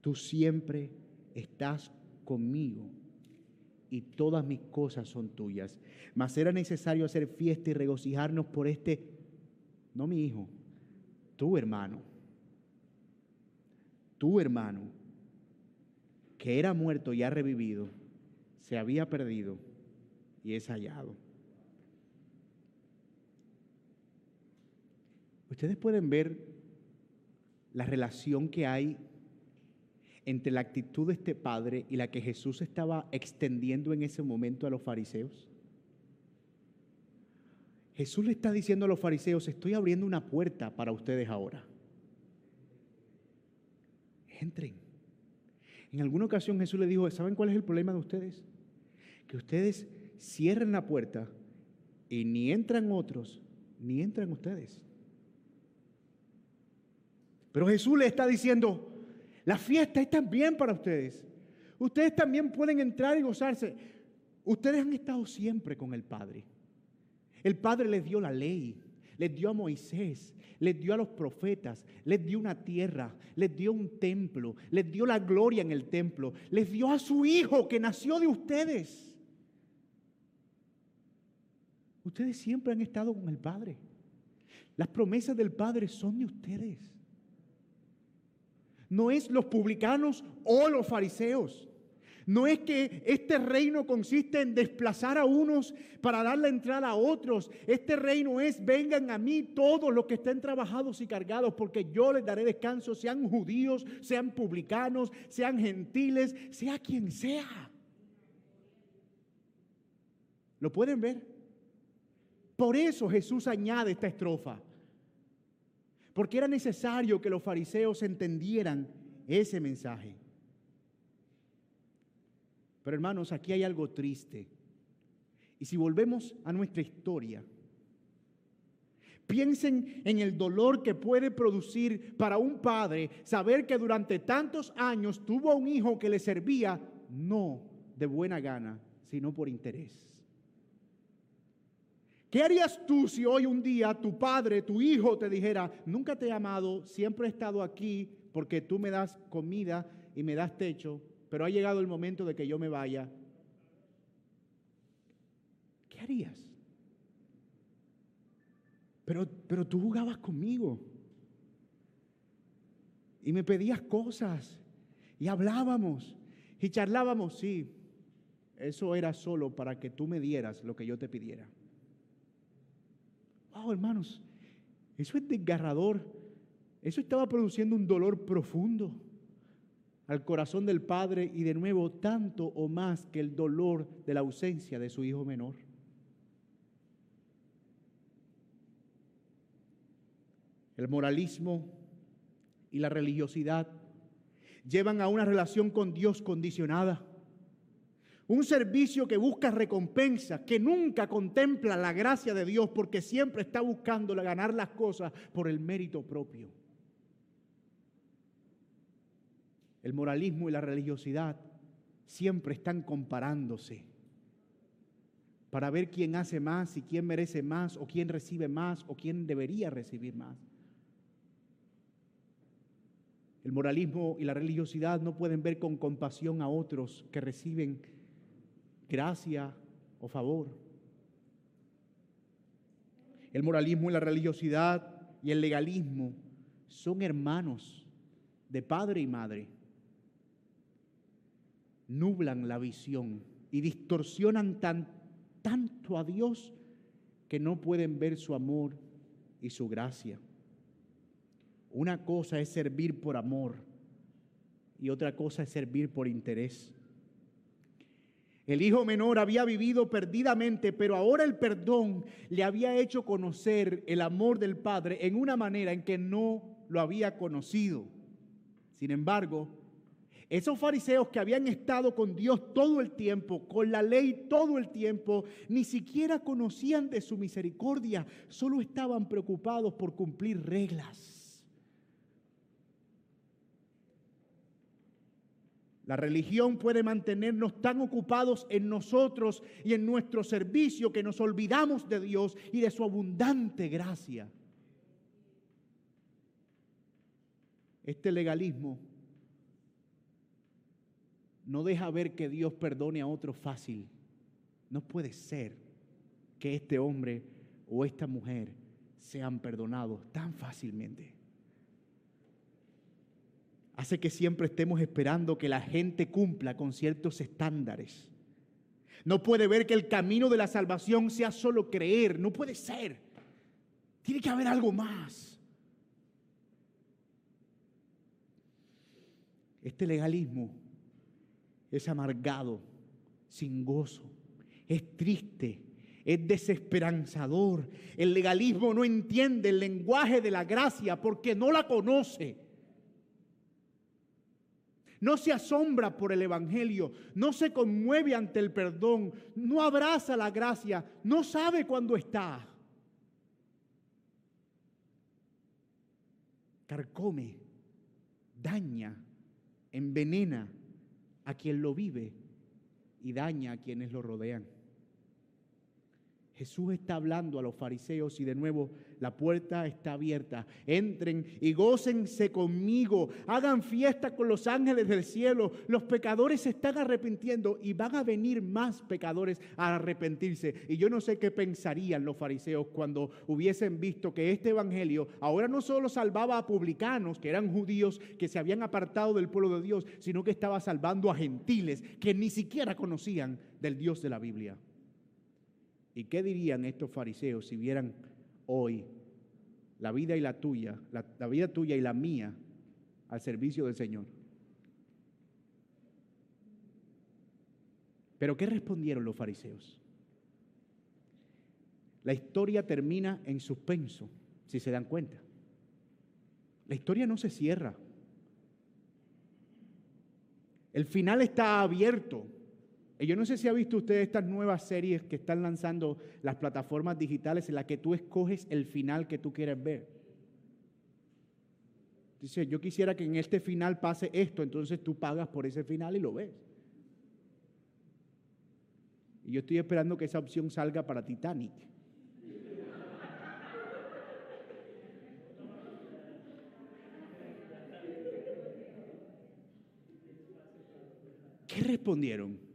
tú siempre estás conmigo y todas mis cosas son tuyas. Mas era necesario hacer fiesta y regocijarnos por este no mi hijo, tu hermano, tu hermano, que era muerto y ha revivido, se había perdido y es hallado. Ustedes pueden ver la relación que hay entre la actitud de este padre y la que Jesús estaba extendiendo en ese momento a los fariseos. Jesús le está diciendo a los fariseos, estoy abriendo una puerta para ustedes ahora. Entren. En alguna ocasión Jesús le dijo, ¿saben cuál es el problema de ustedes? Que ustedes cierren la puerta y ni entran otros, ni entran ustedes. Pero Jesús le está diciendo, la fiesta es también para ustedes. Ustedes también pueden entrar y gozarse. Ustedes han estado siempre con el Padre. El Padre les dio la ley, les dio a Moisés, les dio a los profetas, les dio una tierra, les dio un templo, les dio la gloria en el templo, les dio a su Hijo que nació de ustedes. Ustedes siempre han estado con el Padre. Las promesas del Padre son de ustedes. No es los publicanos o los fariseos. No es que este reino consiste en desplazar a unos para dar la entrada a otros. Este reino es, vengan a mí todos los que estén trabajados y cargados, porque yo les daré descanso, sean judíos, sean publicanos, sean gentiles, sea quien sea. ¿Lo pueden ver? Por eso Jesús añade esta estrofa. Porque era necesario que los fariseos entendieran ese mensaje. Pero hermanos, aquí hay algo triste. Y si volvemos a nuestra historia, piensen en el dolor que puede producir para un padre saber que durante tantos años tuvo un hijo que le servía no de buena gana, sino por interés. ¿Qué harías tú si hoy un día tu padre, tu hijo te dijera, nunca te he amado, siempre he estado aquí porque tú me das comida y me das techo, pero ha llegado el momento de que yo me vaya, ¿qué harías? Pero, pero tú jugabas conmigo y me pedías cosas y hablábamos y charlábamos, sí, eso era solo para que tú me dieras lo que yo te pidiera. Hermanos, eso es desgarrador. Eso estaba produciendo un dolor profundo al corazón del padre y de nuevo tanto o más que el dolor de la ausencia de su hijo menor. El moralismo y la religiosidad llevan a una relación con Dios condicionada. Un servicio que busca recompensa, que nunca contempla la gracia de Dios porque siempre está buscando ganar las cosas por el mérito propio. el moralismo y la religiosidad siempre están comparándose para ver quién hace más y quién merece más o quién recibe más o quién debería recibir más. El moralismo y la religiosidad no pueden ver con compasión a otros que reciben gracia o favor. El moralismo y la religiosidad y el legalismo son hermanos de padre y madre nublan la visión y distorsionan tan, tanto a Dios que no pueden ver su amor y su gracia. Una cosa es servir por amor y otra cosa es servir por interés. El hijo menor había vivido perdidamente, pero ahora el perdón le había hecho conocer el amor del Padre en una manera en que no lo había conocido. Sin embargo, esos fariseos que habían estado con Dios todo el tiempo, con la ley todo el tiempo, ni siquiera conocían de su misericordia, solo estaban preocupados por cumplir reglas. La religión puede mantenernos tan ocupados en nosotros y en nuestro servicio que nos olvidamos de Dios y de su abundante gracia. Este legalismo no deja ver que Dios perdone a otro fácil. No puede ser que este hombre o esta mujer sean perdonados tan fácilmente hace que siempre estemos esperando que la gente cumpla con ciertos estándares. No puede ver que el camino de la salvación sea solo creer, no puede ser. Tiene que haber algo más. Este legalismo es amargado, sin gozo, es triste, es desesperanzador. El legalismo no entiende el lenguaje de la gracia porque no la conoce. No se asombra por el Evangelio, no se conmueve ante el perdón, no abraza la gracia, no sabe cuándo está. Carcome, daña, envenena a quien lo vive y daña a quienes lo rodean. Jesús está hablando a los fariseos y de nuevo la puerta está abierta. Entren y gócense conmigo. Hagan fiesta con los ángeles del cielo. Los pecadores se están arrepintiendo y van a venir más pecadores a arrepentirse. Y yo no sé qué pensarían los fariseos cuando hubiesen visto que este evangelio ahora no solo salvaba a publicanos, que eran judíos que se habían apartado del pueblo de Dios, sino que estaba salvando a gentiles que ni siquiera conocían del Dios de la Biblia. ¿Y qué dirían estos fariseos si vieran hoy la vida y la tuya, la, vida tuya y la mía al servicio del Señor? Pero ¿qué respondieron los fariseos? La historia termina en suspenso, si se dan cuenta. La historia no se cierra. El final está abierto. Yo no sé si ha visto usted estas nuevas series que están lanzando las plataformas digitales en las que tú escoges el final que tú quieres ver. Dice, yo quisiera que en este final pase esto, entonces tú pagas por ese final y lo ves. Y yo estoy esperando que esa opción salga para Titanic. ¿Qué respondieron?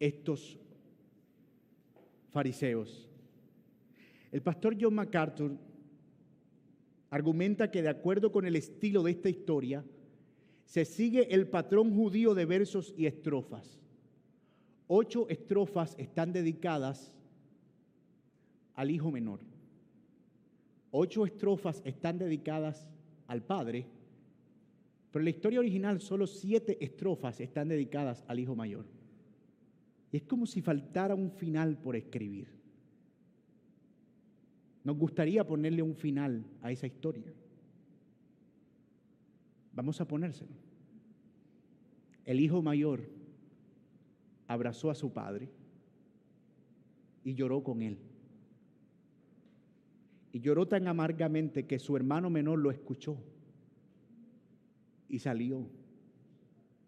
Estos fariseos. El pastor John MacArthur argumenta que de acuerdo con el estilo de esta historia, se sigue el patrón judío de versos y estrofas. Ocho estrofas están dedicadas al hijo menor. Ocho estrofas están dedicadas al padre, pero en la historia original solo siete estrofas están dedicadas al hijo mayor es como si faltara un final por escribir. Nos gustaría ponerle un final a esa historia. Vamos a ponérselo. El hijo mayor abrazó a su padre y lloró con él. Y lloró tan amargamente que su hermano menor lo escuchó y salió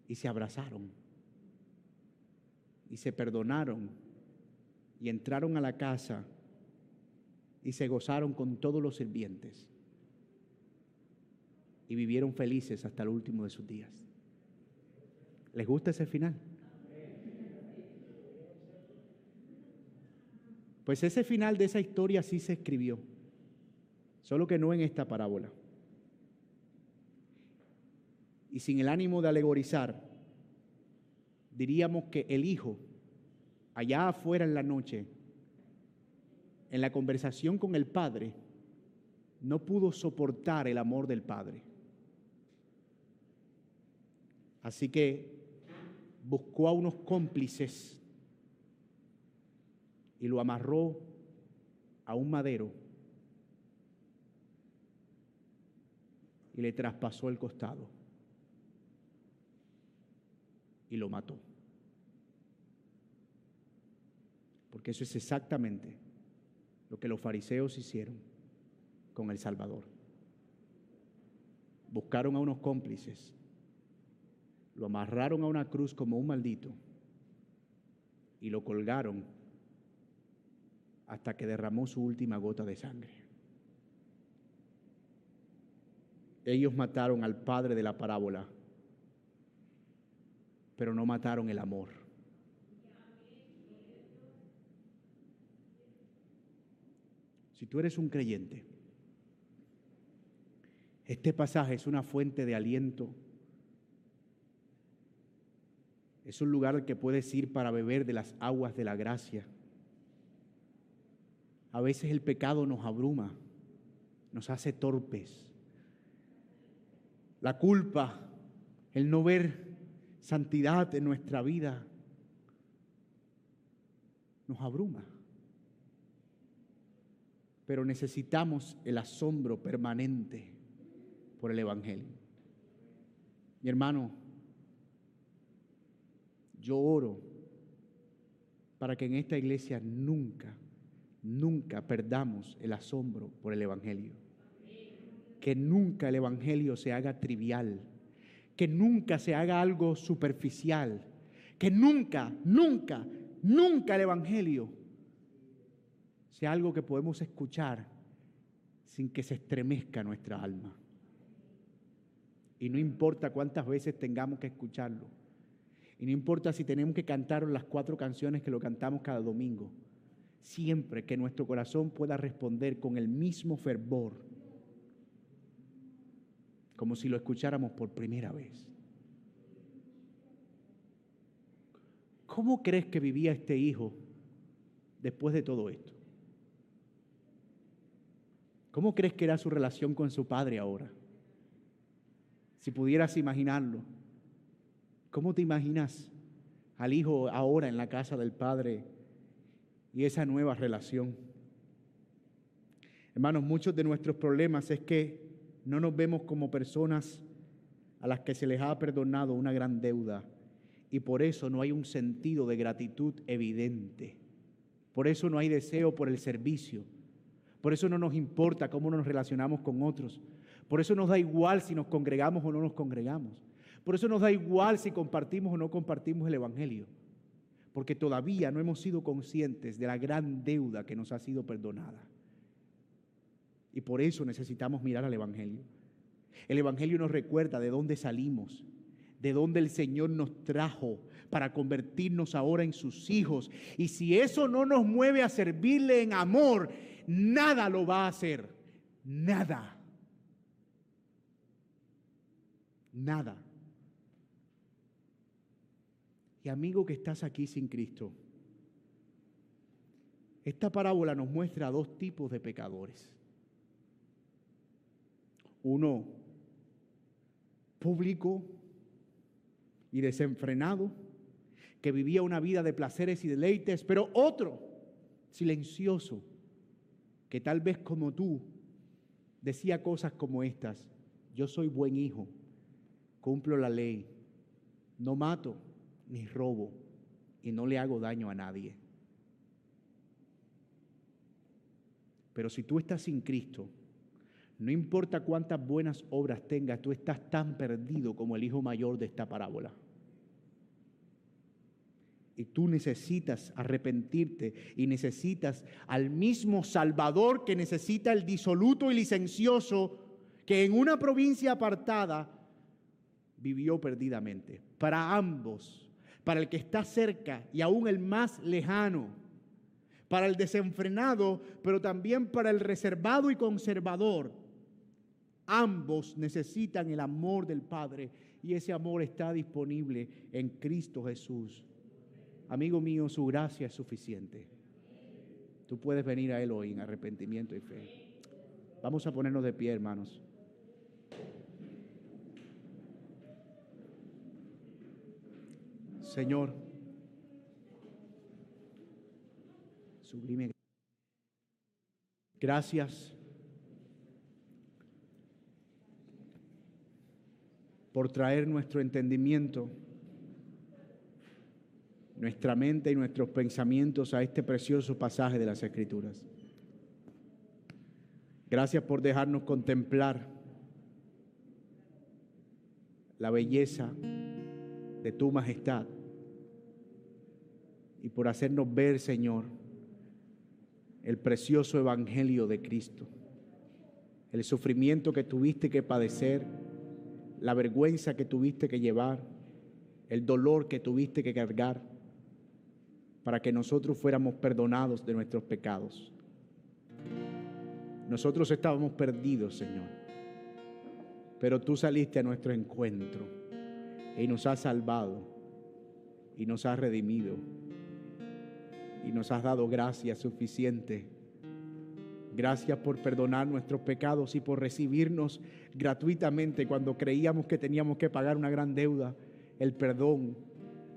y se abrazaron y se perdonaron y entraron a la casa y se gozaron con todos los sirvientes y vivieron felices hasta el último de sus días. ¿Les gusta ese final? Pues ese final de esa historia sí se escribió, solo que no en esta parábola. Y sin el ánimo de alegorizar, diríamos que el hijo, allá afuera en la noche, en la conversación con el padre, no pudo soportar el amor del padre. Así que buscó a unos cómplices y lo amarró a un madero y le traspasó el costado y lo mató. Porque eso es exactamente lo que los fariseos hicieron con el Salvador. Buscaron a unos cómplices, lo amarraron a una cruz como un maldito y lo colgaron hasta que derramó su última gota de sangre. Ellos mataron al padre de la parábola pero no mataron el amor. Si tú eres un creyente, este pasaje es una fuente de aliento. Es un lugar al que puedes ir para beber de las aguas de la gracia. A veces el pecado nos abruma, nos hace torpes. La culpa el no ver santidad en nuestra vida, nos abruma. Pero necesitamos el asombro permanente por el Evangelio. Mi hermano, yo oro para que en esta iglesia nunca, nunca perdamos el asombro por el Evangelio. Que nunca el Evangelio se haga trivial, que nunca se haga algo superficial, que nunca, nunca, nunca el Evangelio sea algo que podemos escuchar sin que se estremezca nuestra alma. Y no importa cuántas veces tengamos que escucharlo. Y no importa si tenemos que cantar las cuatro canciones que lo cantamos cada domingo. Siempre que nuestro corazón pueda responder con el mismo fervor, como si lo escucháramos por primera vez. ¿Cómo crees que vivía este hijo después de todo esto? ¿Cómo crees que era su relación con su padre ahora? Si pudieras imaginarlo. ¿Cómo te imaginas al hijo ahora en la casa del Padre y esa nueva relación? Hermanos, muchos de nuestros problemas es que no nos vemos como personas a las que se les ha perdonado una gran deuda y por eso no hay un sentido de gratitud evidente. Por eso no hay deseo por el servicio. Por eso no nos importa cómo nos relacionamos con otros. Por eso nos da igual si nos congregamos o no nos congregamos. Por eso nos da igual si compartimos o no compartimos el Evangelio, porque todavía no hemos sido conscientes de la gran deuda que nos ha sido perdonada. Y por eso necesitamos mirar al Evangelio. El Evangelio nos recuerda de dónde salimos, de dónde el Señor nos trajo para convertirnos ahora en sus hijos. Y si eso no nos mueve a servirle en amor, nada lo va a hacer. Nada. Nada. Y amigo que estás aquí sin Cristo, esta parábola nos muestra dos tipos de pecadores. Uno público y desenfrenado, que vivía una vida de placeres y deleites, pero otro silencioso, que tal vez como tú decía cosas como estas, yo soy buen hijo, cumplo la ley, no mato, ni robo y no le hago daño a nadie. Pero si tú estás sin Cristo, no importa cuántas buenas obras tengas, tú estás tan perdido como el hijo mayor de esta parábola. Y tú necesitas arrepentirte y necesitas al mismo Salvador que necesita el disoluto y licencioso que en una provincia apartada vivió perdidamente. Para ambos para el que está cerca y aún el más lejano, para el desenfrenado, pero también para el reservado y conservador. Ambos necesitan el amor del Padre y ese amor está disponible en Cristo Jesús. Amigo mío, su gracia es suficiente. Tú puedes venir a Él hoy en arrepentimiento y fe. Vamos a ponernos de pie, hermanos. Señor, sublime. Gracias por traer nuestro entendimiento, nuestra mente y nuestros pensamientos a este precioso pasaje de las Escrituras. Gracias por dejarnos contemplar la belleza de tu majestad y por hacernos ver, Señor, el precioso Evangelio de Cristo, el sufrimiento que tuviste que padecer, la vergüenza que tuviste que llevar, el dolor que tuviste que cargar, para que nosotros fuéramos perdonados de nuestros pecados. Nosotros estábamos perdidos, Señor, pero tú saliste a nuestro encuentro y nos has salvado y nos has redimido y nos has dado gracia suficiente, Gracias por perdonar nuestros pecados y por recibirnos gratuitamente cuando creíamos que teníamos que pagar una gran deuda. El perdón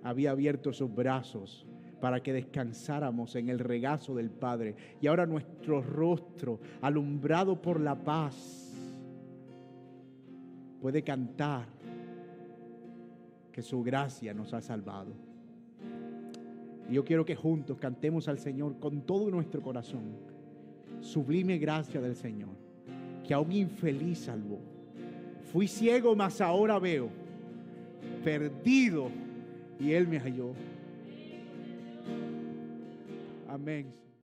había abierto sus brazos para que descansáramos en el regazo del Padre. Y ahora nuestro rostro, alumbrado por la paz, puede cantar que su gracia nos ha salvado. Y yo quiero que juntos cantemos al Señor con todo nuestro corazón. Sublime gracia del Señor, que a un infeliz salvó. Fui ciego, mas ahora veo. Perdido, y Él me halló. Amém.